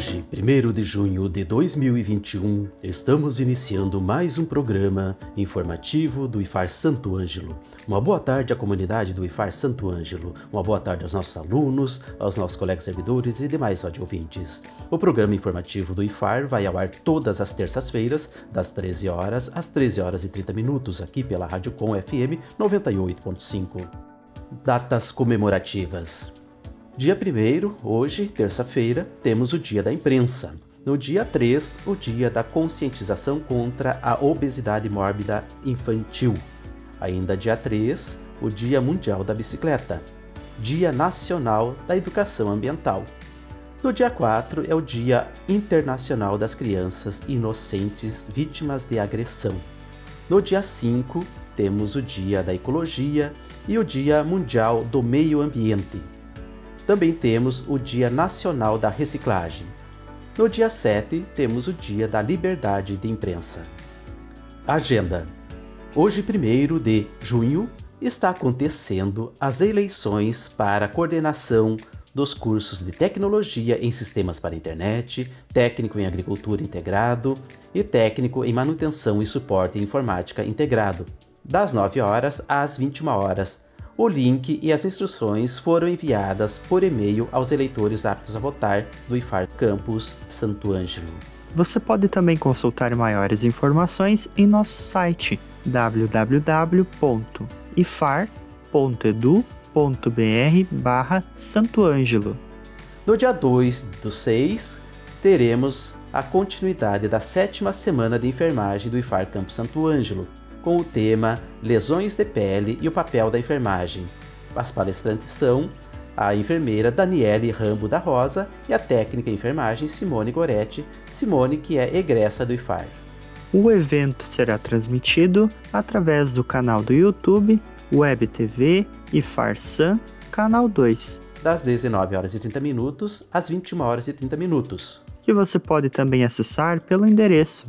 Hoje, 1 de junho de 2021, estamos iniciando mais um programa informativo do IFAR Santo Ângelo. Uma boa tarde à comunidade do IFAR Santo Ângelo, uma boa tarde aos nossos alunos, aos nossos colegas servidores e demais audiouvintes. O programa informativo do IFAR vai ao ar todas as terças-feiras, das 13 horas às 13 horas e 30 minutos, aqui pela Rádio Com FM 98.5. Datas comemorativas. Dia 1, hoje, terça-feira, temos o Dia da Imprensa. No dia 3, o Dia da Conscientização contra a Obesidade Mórbida Infantil. Ainda dia 3, o Dia Mundial da Bicicleta. Dia Nacional da Educação Ambiental. No dia 4 é o Dia Internacional das Crianças Inocentes Vítimas de Agressão. No dia 5, temos o Dia da Ecologia e o Dia Mundial do Meio Ambiente. Também temos o Dia Nacional da Reciclagem. No dia 7, temos o Dia da Liberdade de Imprensa. Agenda: Hoje, 1 de junho, está acontecendo as eleições para coordenação dos cursos de Tecnologia em Sistemas para Internet, Técnico em Agricultura Integrado e Técnico em Manutenção e Suporte em Informática Integrado, das 9 horas às 21 horas o link e as instruções foram enviadas por e-mail aos eleitores aptos a votar do IFAR Campus Santo Ângelo. Você pode também consultar maiores informações em nosso site www.ifar.edu.br barra Santo Ângelo. No dia 2 do 6, teremos a continuidade da sétima semana de enfermagem do IFAR Campus Santo Ângelo, com o tema Lesões de Pele e o Papel da Enfermagem. As palestrantes são a enfermeira Daniele Rambo da Rosa e a técnica em enfermagem Simone Goretti, Simone que é egressa do IFAR. O evento será transmitido através do canal do YouTube, Web TV IFAR Sam, canal 2, das 19 horas e 30 minutos às 21 horas e 30 minutos. Que você pode também acessar pelo endereço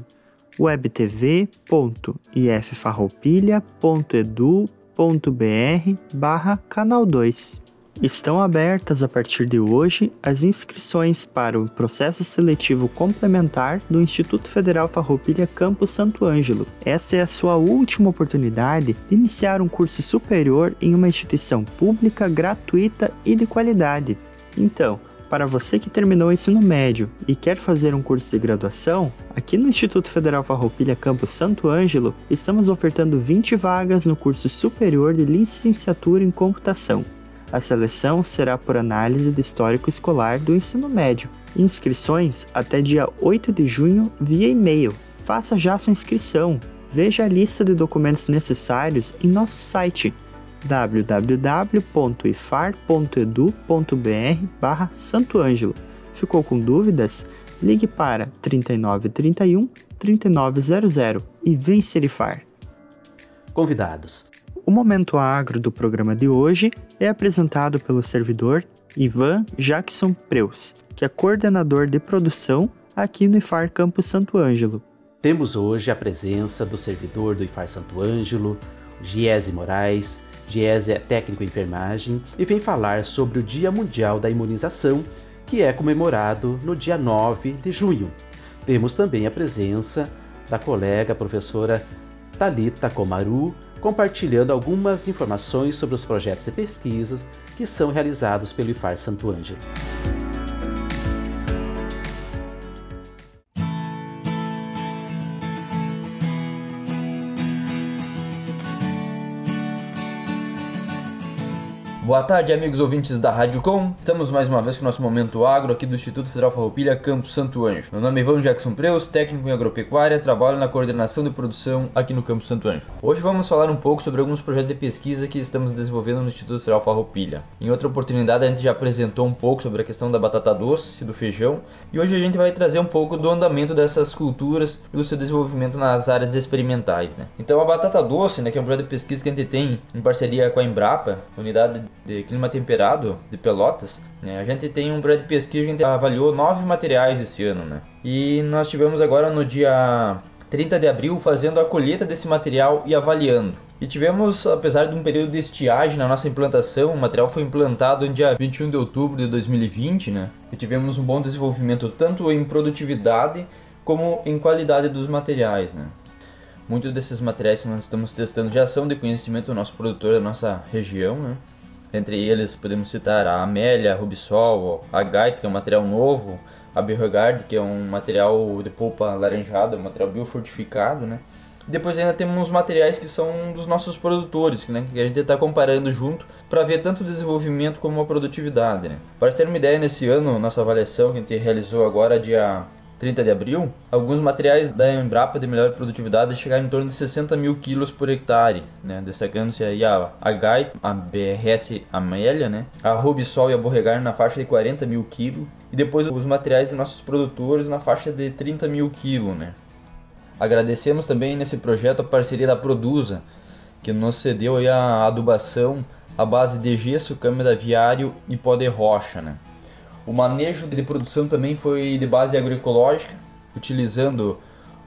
webtv.iffarroupilha.edu.br barra canal 2. Estão abertas a partir de hoje as inscrições para o processo seletivo complementar do Instituto Federal Farroupilha Campus Santo Ângelo. Essa é a sua última oportunidade de iniciar um curso superior em uma instituição pública, gratuita e de qualidade. Então, para você que terminou o ensino médio e quer fazer um curso de graduação, aqui no Instituto Federal Farroupilha Campus Santo Ângelo, estamos ofertando 20 vagas no curso superior de licenciatura em computação. A seleção será por análise de histórico escolar do ensino médio. Inscrições até dia 8 de junho via e-mail. Faça já sua inscrição. Veja a lista de documentos necessários em nosso site www.ifar.edu.br barra Santo Ângelo. Ficou com dúvidas? Ligue para 3931 3900 e vem Serifar. Convidados. O Momento Agro do programa de hoje é apresentado pelo servidor Ivan Jackson Preus, que é coordenador de produção aqui no IFAR Campo Santo Ângelo. Temos hoje a presença do servidor do IFAR Santo Ângelo, Giese Moraes, Giese é técnico em enfermagem e vem falar sobre o Dia Mundial da Imunização, que é comemorado no dia 9 de junho. Temos também a presença da colega professora Talita Komaru, compartilhando algumas informações sobre os projetos e pesquisas que são realizados pelo IFAR Santo Ângelo. Boa tarde, amigos ouvintes da Rádio Com. Estamos mais uma vez com o nosso Momento Agro aqui do Instituto Federal Farroupilha, Campo Santo Anjo. Meu nome é Ivan Jackson Preus, técnico em agropecuária, trabalho na coordenação de produção aqui no Campo Santo Anjo. Hoje vamos falar um pouco sobre alguns projetos de pesquisa que estamos desenvolvendo no Instituto Federal Farroupilha. Em outra oportunidade a gente já apresentou um pouco sobre a questão da batata doce e do feijão, e hoje a gente vai trazer um pouco do andamento dessas culturas e do seu desenvolvimento nas áreas experimentais. Né? Então a batata doce, né, que é um projeto de pesquisa que a gente tem em parceria com a Embrapa, unidade de clima temperado de Pelotas, né, a gente tem um projeto de pesquisa que a gente avaliou nove materiais esse ano, né? E nós tivemos agora no dia 30 de abril fazendo a colheita desse material e avaliando. E tivemos, apesar de um período de estiagem na nossa implantação, o material foi implantado no dia 21 de outubro de 2020, né? E tivemos um bom desenvolvimento tanto em produtividade como em qualidade dos materiais, né? Muitos desses materiais que nós estamos testando já são de conhecimento do nosso produtor da nossa região, né? Entre eles podemos citar a Amélia, a Rubisol, a Gaita, que é um material novo, a Beauregard, que é um material de polpa laranjada, um material biofortificado, né? Depois ainda temos materiais que são dos nossos produtores, né? que a gente está comparando junto para ver tanto o desenvolvimento como a produtividade. Né? Para ter uma ideia, nesse ano, nossa avaliação que a gente realizou agora, dia 30 de abril, alguns materiais da Embrapa de melhor produtividade chegaram em torno de 60 mil quilos por hectare, né? destacando-se aí a, a GAI, a BRS Amélia, né? a Rubisol e a Borregar na faixa de 40 mil quilos, e depois os materiais de nossos produtores na faixa de 30 mil quilos. Né? Agradecemos também nesse projeto a parceria da Produza, que nos cedeu a adubação à base de gesso, câmera viário e pó de rocha. Né? O manejo de produção também foi de base agroecológica, utilizando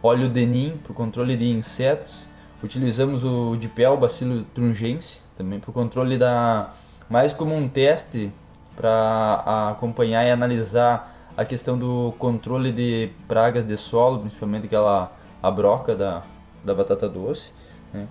óleo denim para o controle de insetos. Utilizamos o dipel Bacillus trungense também para o controle da mais como um teste para acompanhar e analisar a questão do controle de pragas de solo, principalmente aquela a broca da, da batata doce. Né?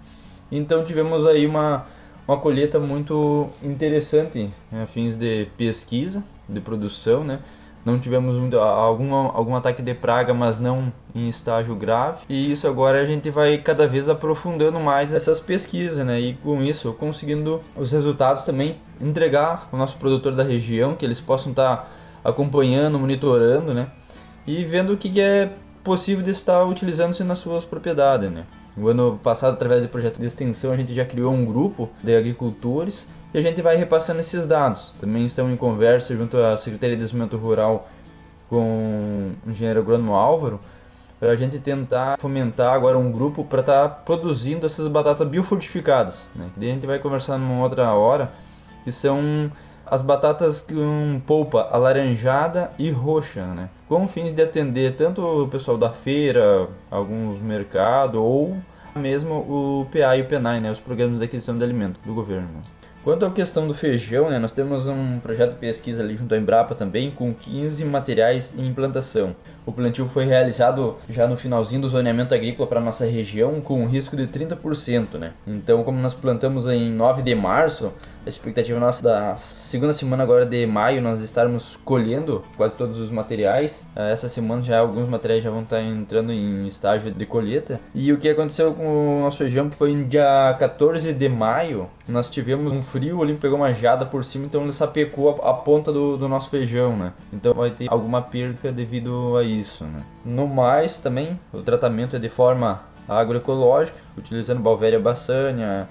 Então tivemos aí uma, uma colheita muito interessante né, a fins de pesquisa de produção, né? Não tivemos muito, algum, algum ataque de praga, mas não em estágio grave. E isso agora a gente vai cada vez aprofundando mais essas pesquisas, né? E com isso, conseguindo os resultados também entregar ao nosso produtor da região, que eles possam estar tá acompanhando, monitorando, né? E vendo o que é possível de estar utilizando-se nas suas propriedades, né? O ano passado, através do projeto de extensão, a gente já criou um grupo de agricultores e a gente vai repassando esses dados. Também estamos em conversa junto à Secretaria de Desenvolvimento Rural com o engenheiro agrônomo Álvaro para a gente tentar fomentar agora um grupo para estar tá produzindo essas batatas biofortificadas. Né? Que daí a gente vai conversar numa outra hora, que são as batatas com polpa alaranjada e roxa, né? com fins de atender tanto o pessoal da feira, alguns mercados ou mesmo o PA e o PENAI, né? os programas de aquisição de alimento do governo. Quanto à questão do feijão, né, nós temos um projeto de pesquisa ali junto à Embrapa também, com 15 materiais em implantação. O plantio foi realizado já no finalzinho do zoneamento agrícola para nossa região, com um risco de 30%. Né? Então, como nós plantamos em 9 de março, a expectativa nossa da segunda semana agora de maio nós estarmos colhendo quase todos os materiais. Ah, essa semana já alguns materiais já vão estar entrando em estágio de colheita. E o que aconteceu com o nosso feijão que foi no dia 14 de maio, nós tivemos um frio ali, pegou uma jada por cima, então ele sapecou a, a ponta do, do, nosso feijão, né? Então vai ter alguma perca devido a isso, né? No mais também, o tratamento é de forma agroecológica, utilizando Balvéria bassânia,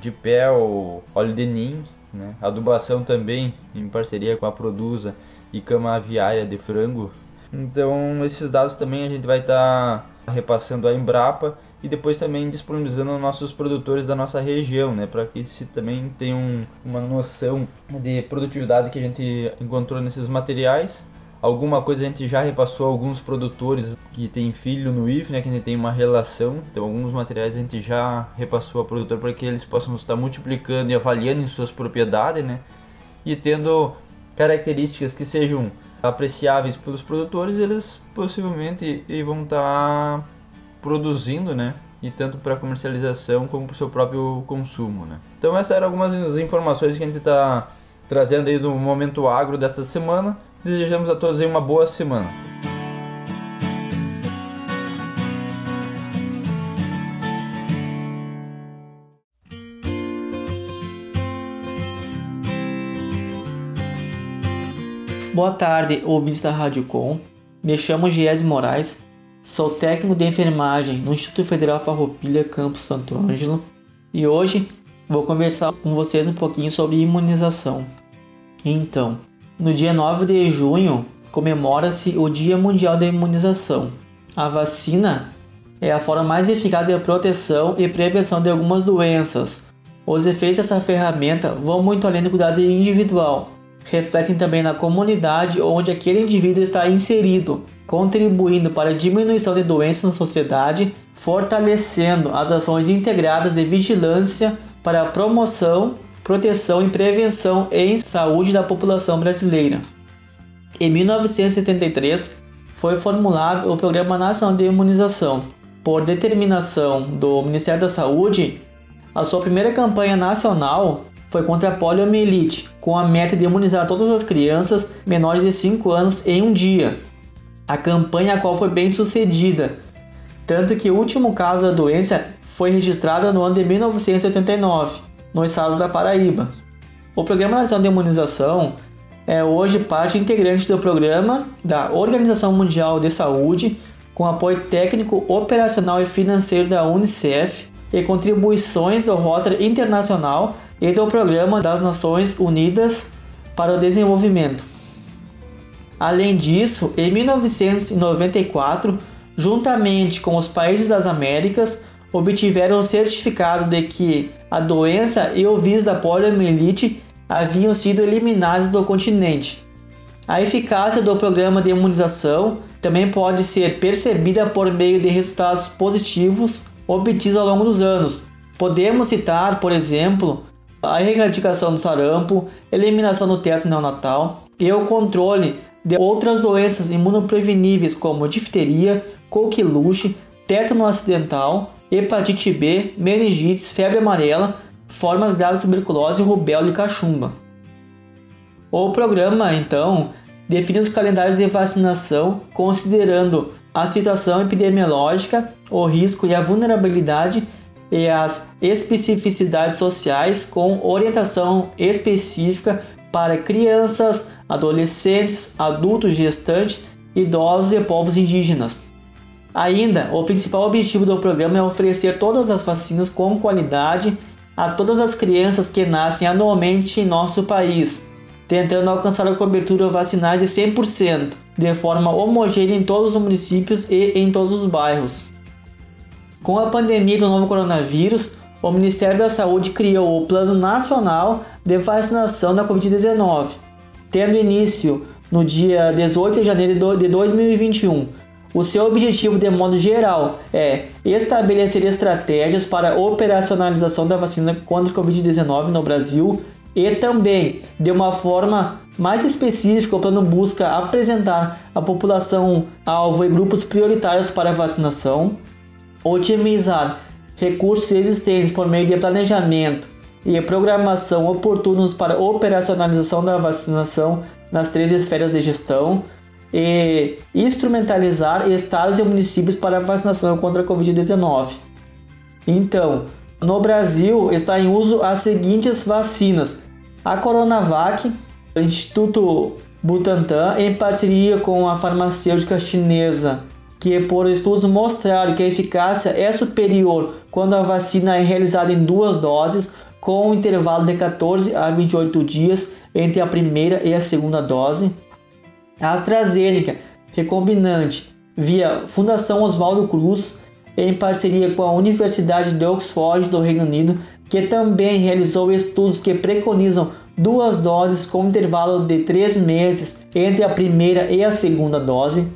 dipel, óleo de nim, né? adubação também em parceria com a Produza e cama aviária de frango. Então esses dados também a gente vai estar tá repassando a Embrapa e depois também disponibilizando nossos produtores da nossa região, né, para que se também tenham uma noção de produtividade que a gente encontrou nesses materiais Alguma coisa a gente já repassou alguns produtores que tem filho no IF, né, que a gente tem uma relação. Então alguns materiais a gente já repassou a produtor para que eles possam estar multiplicando e avaliando em suas propriedades, né? E tendo características que sejam apreciáveis pelos produtores, eles possivelmente vão estar produzindo, né? E tanto para comercialização como para o seu próprio consumo, né? Então essas eram algumas informações que a gente está trazendo aí no momento agro desta semana. Desejamos a todos uma boa semana. Boa tarde, ouvintes da Rádio Com. Me chamo Giese Moraes, sou técnico de enfermagem no Instituto Federal Farroupilha, Campus Santo Ângelo, e hoje vou conversar com vocês um pouquinho sobre imunização. Então, no dia 9 de junho comemora-se o Dia Mundial da Imunização. A vacina é a forma mais eficaz de proteção e prevenção de algumas doenças. Os efeitos dessa ferramenta vão muito além do cuidado individual, refletem também na comunidade onde aquele indivíduo está inserido, contribuindo para a diminuição de doenças na sociedade, fortalecendo as ações integradas de vigilância para a promoção, proteção e prevenção em saúde da população brasileira. Em 1973, foi formulado o Programa Nacional de Imunização. Por determinação do Ministério da Saúde, a sua primeira campanha nacional foi contra a poliomielite, com a meta de imunizar todas as crianças menores de 5 anos em um dia. A campanha a qual foi bem sucedida, tanto que o último caso da doença foi registrado no ano de 1989, no estado da Paraíba. O Programa Nacional de Imunização é hoje parte integrante do programa da Organização Mundial de Saúde, com apoio técnico, operacional e financeiro da Unicef e contribuições do Rotary Internacional e do Programa das Nações Unidas para o Desenvolvimento. Além disso, em 1994, juntamente com os países das Américas, obtiveram certificado de que a doença e o vírus da poliomielite haviam sido eliminados do continente. A eficácia do programa de imunização também pode ser percebida por meio de resultados positivos obtidos ao longo dos anos. Podemos citar, por exemplo, a erradicação do sarampo, eliminação do teto neonatal e o controle de outras doenças imunopreveníveis como difteria, coqueluche, tétano acidental, hepatite B, meningites, febre amarela, formas graves de tuberculose, rubéola e cachumba. O programa, então, define os calendários de vacinação considerando a situação epidemiológica, o risco e a vulnerabilidade e as especificidades sociais com orientação específica para crianças, adolescentes, adultos gestantes, idosos e povos indígenas. Ainda, o principal objetivo do programa é oferecer todas as vacinas com qualidade a todas as crianças que nascem anualmente em nosso país, tentando alcançar a cobertura vacinal de 100%, de forma homogênea em todos os municípios e em todos os bairros. Com a pandemia do novo coronavírus, o Ministério da Saúde criou o Plano Nacional de Vacinação da Covid-19, tendo início no dia 18 de janeiro de 2021. O seu objetivo, de modo geral, é estabelecer estratégias para operacionalização da vacina contra a Covid-19 no Brasil e também, de uma forma mais específica, o plano busca apresentar a população alvo e grupos prioritários para a vacinação, otimizar recursos existentes por meio de planejamento e programação oportunos para operacionalização da vacinação nas três esferas de gestão e instrumentalizar estados e municípios para a vacinação contra a Covid-19. Então, no Brasil está em uso as seguintes vacinas: a Coronavac, Instituto Butantan, em parceria com a farmacêutica chinesa que por estudos mostraram que a eficácia é superior quando a vacina é realizada em duas doses, com um intervalo de 14 a 28 dias entre a primeira e a segunda dose. A AstraZeneca recombinante via Fundação Oswaldo Cruz em parceria com a Universidade de Oxford do Reino Unido, que também realizou estudos que preconizam duas doses com intervalo de três meses entre a primeira e a segunda dose.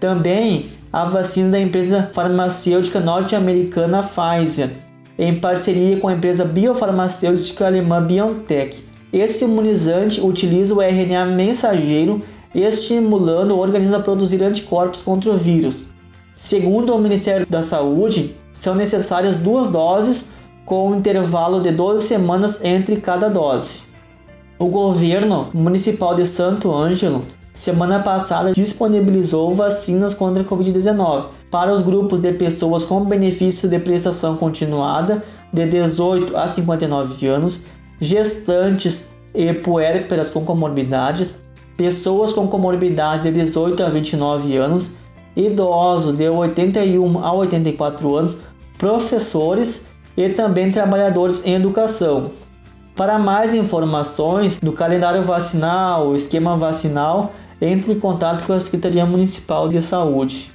Também a vacina da empresa farmacêutica norte-americana Pfizer, em parceria com a empresa biofarmacêutica alemã BioNTech. Esse imunizante utiliza o RNA mensageiro, estimulando o organismo a produzir anticorpos contra o vírus. Segundo o Ministério da Saúde, são necessárias duas doses com um intervalo de 12 semanas entre cada dose. O governo municipal de Santo Ângelo semana passada disponibilizou vacinas contra a Covid-19 para os grupos de pessoas com benefício de prestação continuada de 18 a 59 anos, gestantes e puérperas com comorbidades, pessoas com comorbidade de 18 a 29 anos, idosos de 81 a 84 anos, professores e também trabalhadores em educação. Para mais informações do calendário vacinal, esquema vacinal, entre em contato com a Secretaria Municipal de Saúde.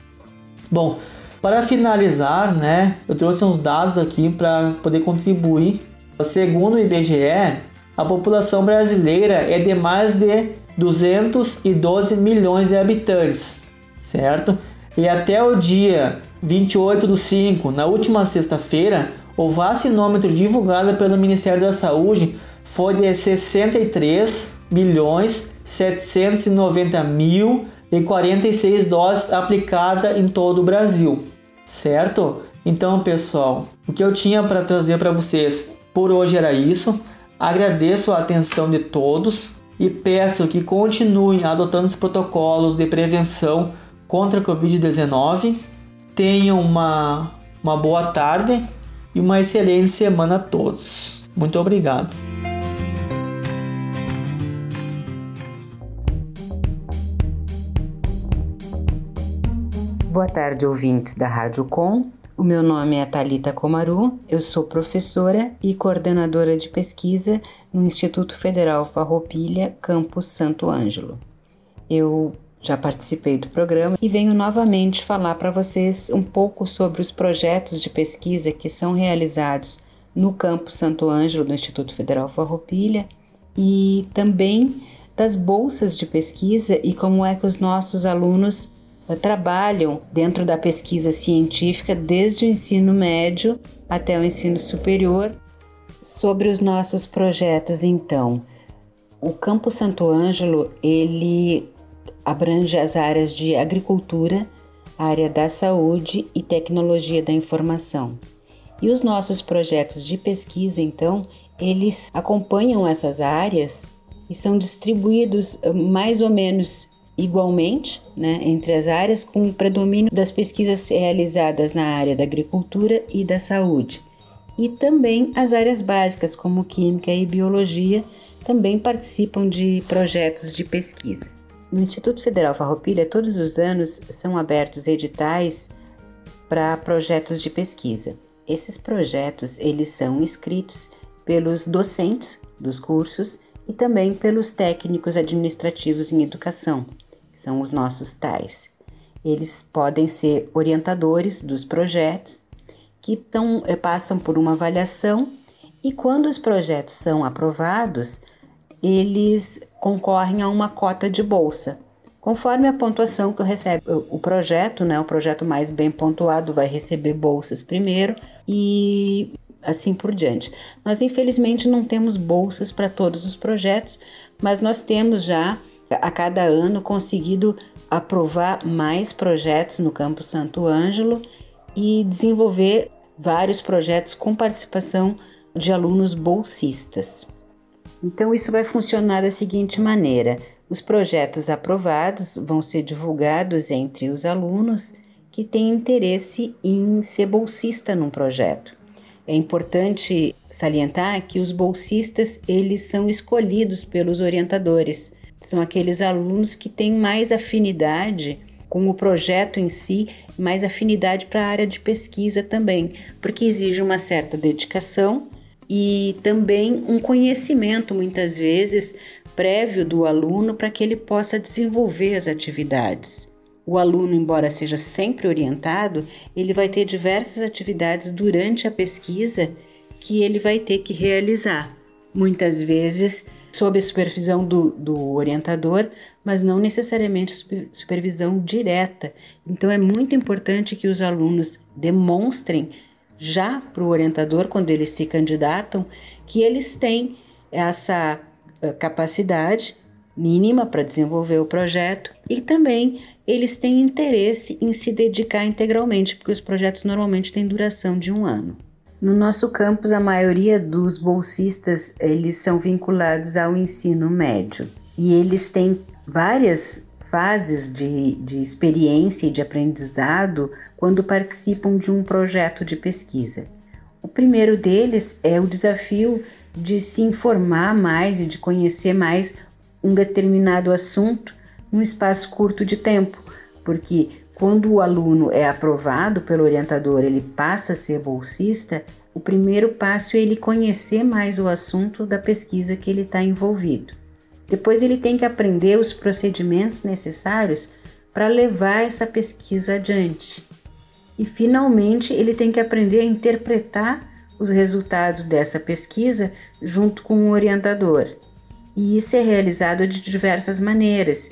Bom, para finalizar, né, eu trouxe uns dados aqui para poder contribuir. Segundo o IBGE, a população brasileira é de mais de 212 milhões de habitantes, certo? E até o dia 28 do 5, na última sexta-feira, o vacinômetro divulgado pelo Ministério da Saúde foi de 63 milhões 790 mil e 46 doses aplicadas em todo o Brasil, certo? Então, pessoal, o que eu tinha para trazer para vocês por hoje era isso. Agradeço a atenção de todos e peço que continuem adotando os protocolos de prevenção contra a Covid-19. Tenham uma, uma boa tarde e uma excelente semana a todos. Muito obrigado. Boa tarde, ouvintes da Rádio Com. O meu nome é Talita Comaru, eu sou professora e coordenadora de pesquisa no Instituto Federal Farroupilha, campus Santo Ângelo. Eu já participei do programa e venho novamente falar para vocês um pouco sobre os projetos de pesquisa que são realizados no campus Santo Ângelo do Instituto Federal Farroupilha e também das bolsas de pesquisa e como é que os nossos alunos trabalham dentro da pesquisa científica desde o ensino médio até o ensino superior. Sobre os nossos projetos, então, o Campo Santo Ângelo ele abrange as áreas de agricultura, área da saúde e tecnologia da informação. E os nossos projetos de pesquisa, então, eles acompanham essas áreas e são distribuídos eh, mais ou menos igualmente né, entre as áreas, com o predomínio das pesquisas realizadas na área da agricultura e da saúde. E também as áreas básicas, como química e biologia, também participam de projetos de pesquisa. No Instituto Federal Farroupilha, todos os anos são abertos editais para projetos de pesquisa. Esses projetos eles são escritos pelos docentes dos cursos e também pelos técnicos administrativos em educação, são os nossos tais. Eles podem ser orientadores dos projetos que tão, eh, passam por uma avaliação e quando os projetos são aprovados, eles concorrem a uma cota de bolsa. Conforme a pontuação que recebe o projeto, né, o projeto mais bem pontuado vai receber bolsas primeiro e assim por diante. Nós infelizmente não temos bolsas para todos os projetos, mas nós temos já a cada ano conseguido aprovar mais projetos no Campo Santo Ângelo e desenvolver vários projetos com participação de alunos bolsistas. Então, isso vai funcionar da seguinte maneira: os projetos aprovados vão ser divulgados entre os alunos que têm interesse em ser bolsista num projeto. É importante salientar que os bolsistas eles são escolhidos pelos orientadores. São aqueles alunos que têm mais afinidade com o projeto em si, mais afinidade para a área de pesquisa também, porque exige uma certa dedicação e também um conhecimento, muitas vezes, prévio do aluno para que ele possa desenvolver as atividades. O aluno, embora seja sempre orientado, ele vai ter diversas atividades durante a pesquisa que ele vai ter que realizar. Muitas vezes sob a supervisão do, do orientador, mas não necessariamente supervisão direta. Então é muito importante que os alunos demonstrem já para o orientador, quando eles se candidatam, que eles têm essa eh, capacidade mínima para desenvolver o projeto e também eles têm interesse em se dedicar integralmente, porque os projetos normalmente têm duração de um ano. No nosso campus, a maioria dos bolsistas eles são vinculados ao ensino médio e eles têm várias fases de, de experiência e de aprendizado quando participam de um projeto de pesquisa. O primeiro deles é o desafio de se informar mais e de conhecer mais um determinado assunto num espaço curto de tempo, porque quando o aluno é aprovado pelo orientador, ele passa a ser bolsista, o primeiro passo é ele conhecer mais o assunto da pesquisa que ele está envolvido. Depois ele tem que aprender os procedimentos necessários para levar essa pesquisa adiante. E finalmente ele tem que aprender a interpretar os resultados dessa pesquisa junto com o orientador. E isso é realizado de diversas maneiras.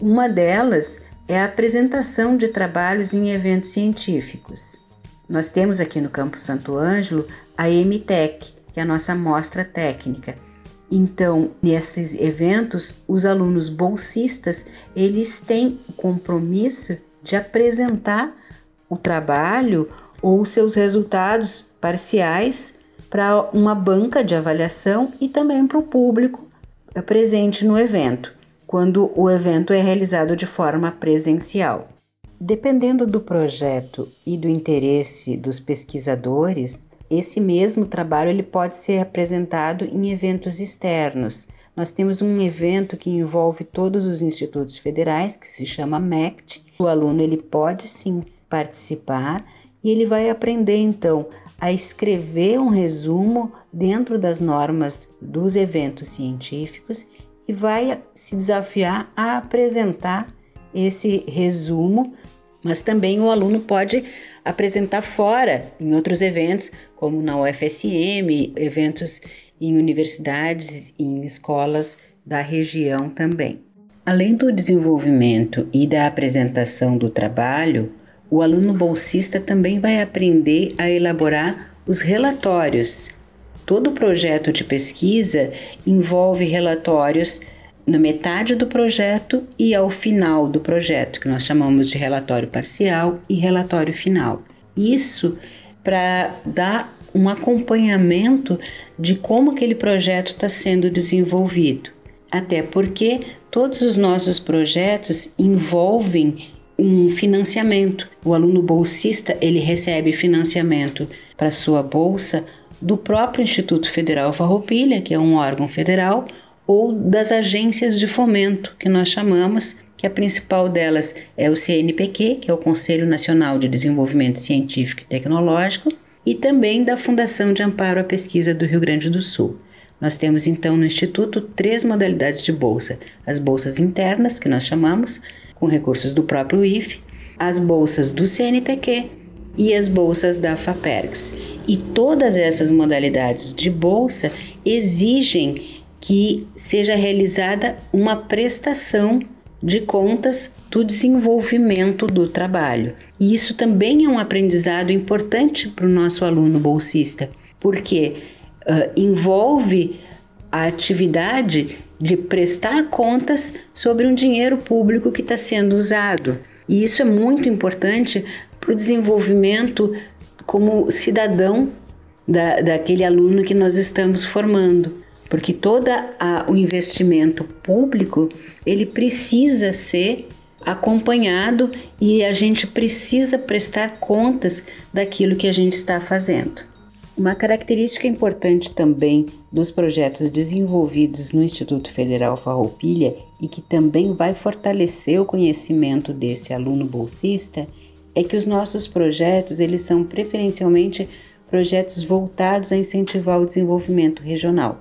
Uma delas é a apresentação de trabalhos em eventos científicos. Nós temos aqui no Campo Santo Ângelo a MTEC, que é a nossa mostra técnica. Então, nesses eventos, os alunos bolsistas, eles têm o compromisso de apresentar o trabalho ou seus resultados parciais para uma banca de avaliação e também para o público presente no evento, quando o evento é realizado de forma presencial. Dependendo do projeto e do interesse dos pesquisadores, esse mesmo trabalho ele pode ser apresentado em eventos externos. Nós temos um evento que envolve todos os institutos federais, que se chama MECT. O aluno ele pode sim participar e ele vai aprender então a escrever um resumo dentro das normas dos eventos científicos e vai se desafiar a apresentar esse resumo, mas também o aluno pode apresentar fora em outros eventos, como na UFSM, eventos em universidades em escolas da região também. Além do desenvolvimento e da apresentação do trabalho, o aluno bolsista também vai aprender a elaborar os relatórios. Todo projeto de pesquisa envolve relatórios na metade do projeto e ao final do projeto, que nós chamamos de relatório parcial e relatório final. Isso para dar um acompanhamento de como aquele projeto está sendo desenvolvido. Até porque todos os nossos projetos envolvem um financiamento. O aluno bolsista ele recebe financiamento para sua bolsa do próprio Instituto Federal Farroupilha, que é um órgão federal, ou das agências de fomento, que nós chamamos, que a principal delas é o CNPq, que é o Conselho Nacional de Desenvolvimento Científico e Tecnológico, e também da Fundação de Amparo à Pesquisa do Rio Grande do Sul. Nós temos então no Instituto três modalidades de bolsa: as bolsas internas, que nós chamamos, com recursos do próprio IFE, as bolsas do CNPq e as bolsas da FAPERGS. E todas essas modalidades de bolsa exigem que seja realizada uma prestação de contas do desenvolvimento do trabalho. E isso também é um aprendizado importante para o nosso aluno bolsista, porque uh, envolve a atividade de prestar contas sobre um dinheiro público que está sendo usado. E isso é muito importante para o desenvolvimento como cidadão da, daquele aluno que nós estamos formando porque todo o investimento público ele precisa ser acompanhado e a gente precisa prestar contas daquilo que a gente está fazendo. Uma característica importante também dos projetos desenvolvidos no Instituto Federal Farroupilha e que também vai fortalecer o conhecimento desse aluno bolsista é que os nossos projetos eles são preferencialmente projetos voltados a incentivar o desenvolvimento regional.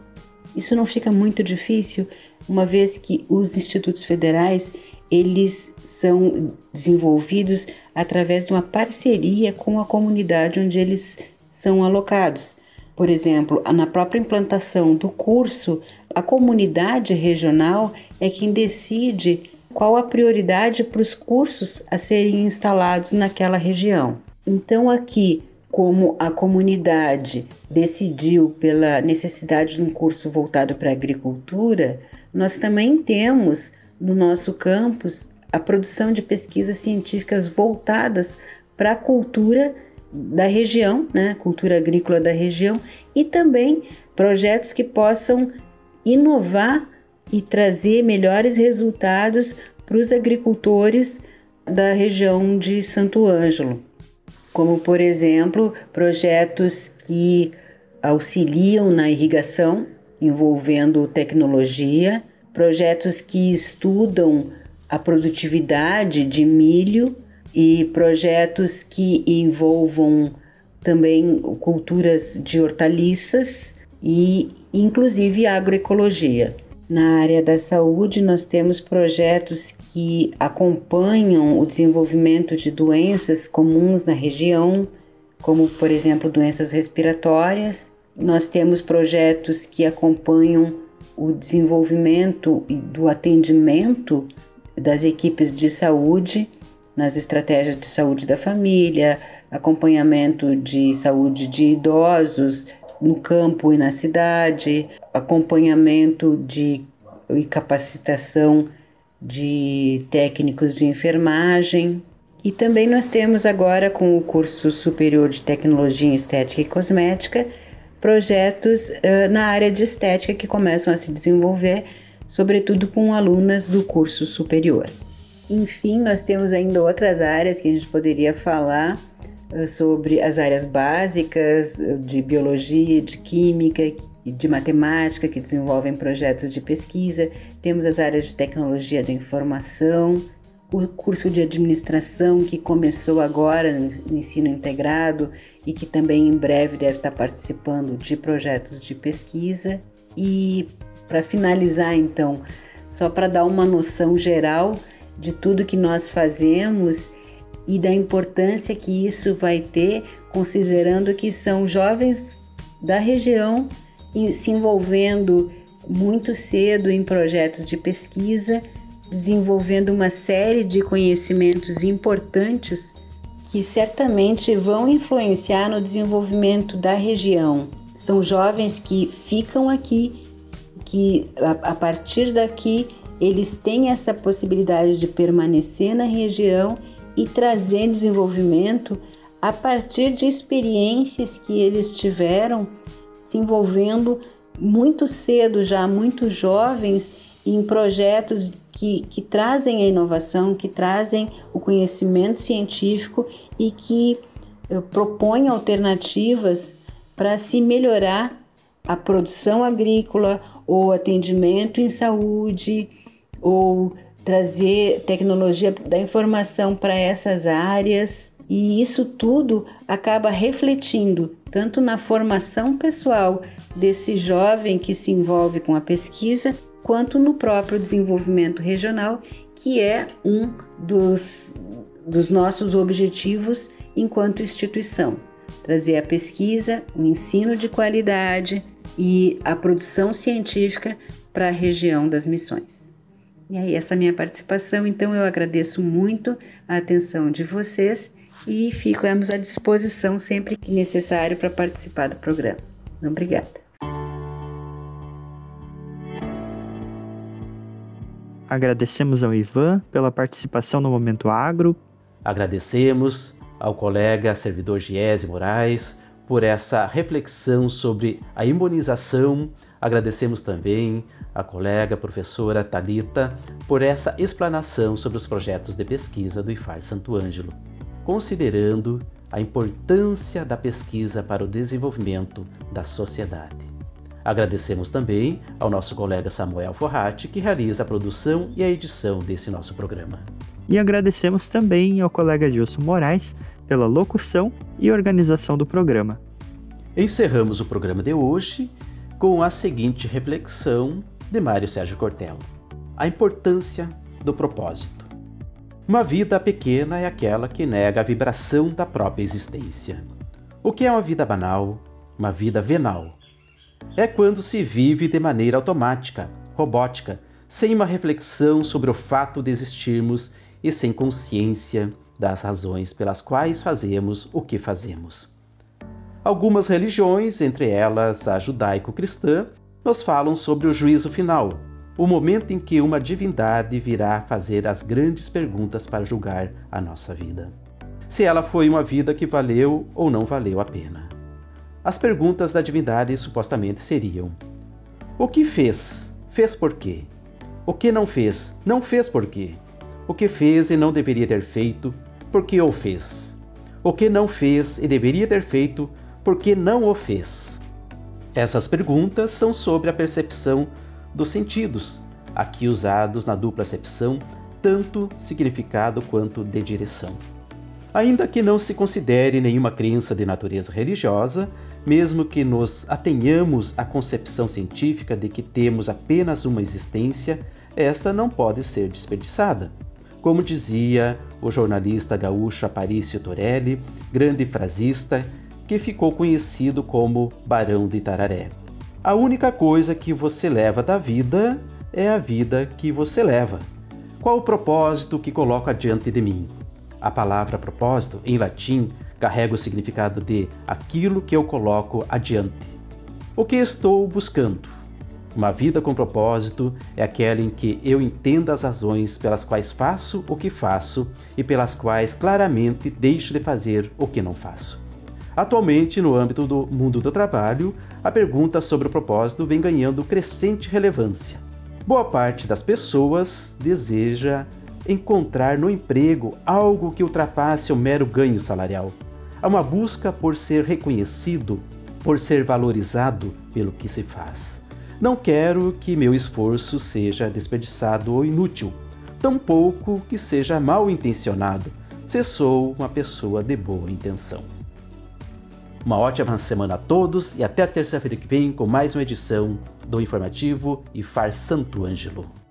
Isso não fica muito difícil, uma vez que os institutos federais eles são desenvolvidos através de uma parceria com a comunidade onde eles são alocados. Por exemplo, na própria implantação do curso, a comunidade regional é quem decide qual a prioridade para os cursos a serem instalados naquela região. Então, aqui como a comunidade decidiu pela necessidade de um curso voltado para a agricultura, nós também temos no nosso campus a produção de pesquisas científicas voltadas para a cultura da região, né, cultura agrícola da região, e também projetos que possam inovar e trazer melhores resultados para os agricultores da região de Santo Ângelo como por exemplo projetos que auxiliam na irrigação envolvendo tecnologia, projetos que estudam a produtividade de milho e projetos que envolvam também culturas de hortaliças e inclusive agroecologia. Na área da saúde, nós temos projetos que acompanham o desenvolvimento de doenças comuns na região, como, por exemplo, doenças respiratórias. Nós temos projetos que acompanham o desenvolvimento do atendimento das equipes de saúde nas estratégias de saúde da família, acompanhamento de saúde de idosos no campo e na cidade, acompanhamento de e capacitação de técnicos de enfermagem. E também nós temos agora com o curso superior de tecnologia em estética e cosmética projetos uh, na área de estética que começam a se desenvolver, sobretudo com alunas do curso superior. Enfim, nós temos ainda outras áreas que a gente poderia falar sobre as áreas básicas de biologia, de química e de matemática que desenvolvem projetos de pesquisa. Temos as áreas de tecnologia da informação, o curso de administração que começou agora no ensino integrado e que também em breve deve estar participando de projetos de pesquisa. E para finalizar, então, só para dar uma noção geral de tudo que nós fazemos e da importância que isso vai ter, considerando que são jovens da região se envolvendo muito cedo em projetos de pesquisa desenvolvendo uma série de conhecimentos importantes que certamente vão influenciar no desenvolvimento da região. São jovens que ficam aqui, que a, partir daqui eles têm essa possibilidade de permanecer na região e trazer desenvolvimento a partir de experiências que eles tiveram se envolvendo muito cedo, já muito jovens, em projetos que, que trazem a inovação, que trazem o conhecimento científico e que eh, propõem alternativas para se melhorar a produção agrícola ou atendimento em saúde ou trazer tecnologia da informação para essas áreas. E isso tudo acaba refletindo tanto na formação pessoal desse jovem que se envolve com a pesquisa, quanto no próprio desenvolvimento regional, que é um dos, dos nossos objetivos enquanto instituição. Trazer a pesquisa, o ensino de qualidade e a produção científica para a região das missões. E aí, essa minha participação, então eu agradeço muito a atenção de vocês e ficamos à disposição sempre que necessário para participar do programa. Obrigada. Agradecemos ao Ivan pela participação no Momento Agro. Agradecemos ao colega servidor Giese Moraes por essa reflexão sobre a imunização. Agradecemos também à colega professora Talita por essa explanação sobre os projetos de pesquisa do IFAR Santo Ângelo, considerando a importância da pesquisa para o desenvolvimento da sociedade. Agradecemos também ao nosso colega Samuel Forratti, que realiza a produção e a edição desse nosso programa. E agradecemos também ao colega Gilson Moraes pela locução e organização do programa. Encerramos o programa de hoje com a seguinte reflexão de Mário Sérgio Cortella: A importância do propósito. Uma vida pequena é aquela que nega a vibração da própria existência. O que é uma vida banal? Uma vida venal é quando se vive de maneira automática, robótica, sem uma reflexão sobre o fato de existirmos e sem consciência das razões pelas quais fazemos o que fazemos. Algumas religiões, entre elas a judaico-cristã, nos falam sobre o juízo final, o momento em que uma divindade virá fazer as grandes perguntas para julgar a nossa vida. Se ela foi uma vida que valeu ou não valeu a pena. As perguntas da divindade supostamente seriam: O que fez? Fez por quê? O que não fez? Não fez por quê? O que fez e não deveria ter feito? Por que o fez? O que não fez e deveria ter feito? Por que não o fez? Essas perguntas são sobre a percepção dos sentidos, aqui usados na dupla acepção, tanto significado quanto de direção. Ainda que não se considere nenhuma crença de natureza religiosa, mesmo que nos atenhamos à concepção científica de que temos apenas uma existência, esta não pode ser desperdiçada. Como dizia o jornalista gaúcho Aparício Torelli, grande frasista que ficou conhecido como Barão de Tararé. A única coisa que você leva da vida é a vida que você leva. Qual o propósito que coloco adiante de mim? A palavra propósito, em latim, carrega o significado de aquilo que eu coloco adiante. O que estou buscando? Uma vida com propósito é aquela em que eu entenda as razões pelas quais faço o que faço e pelas quais claramente deixo de fazer o que não faço. Atualmente, no âmbito do mundo do trabalho, a pergunta sobre o propósito vem ganhando crescente relevância. Boa parte das pessoas deseja encontrar no emprego algo que ultrapasse o mero ganho salarial. Há uma busca por ser reconhecido, por ser valorizado pelo que se faz. Não quero que meu esforço seja desperdiçado ou inútil, tampouco que seja mal intencionado, se sou uma pessoa de boa intenção. Uma ótima semana a todos e até terça-feira que vem com mais uma edição do informativo IFAR Santo Ângelo.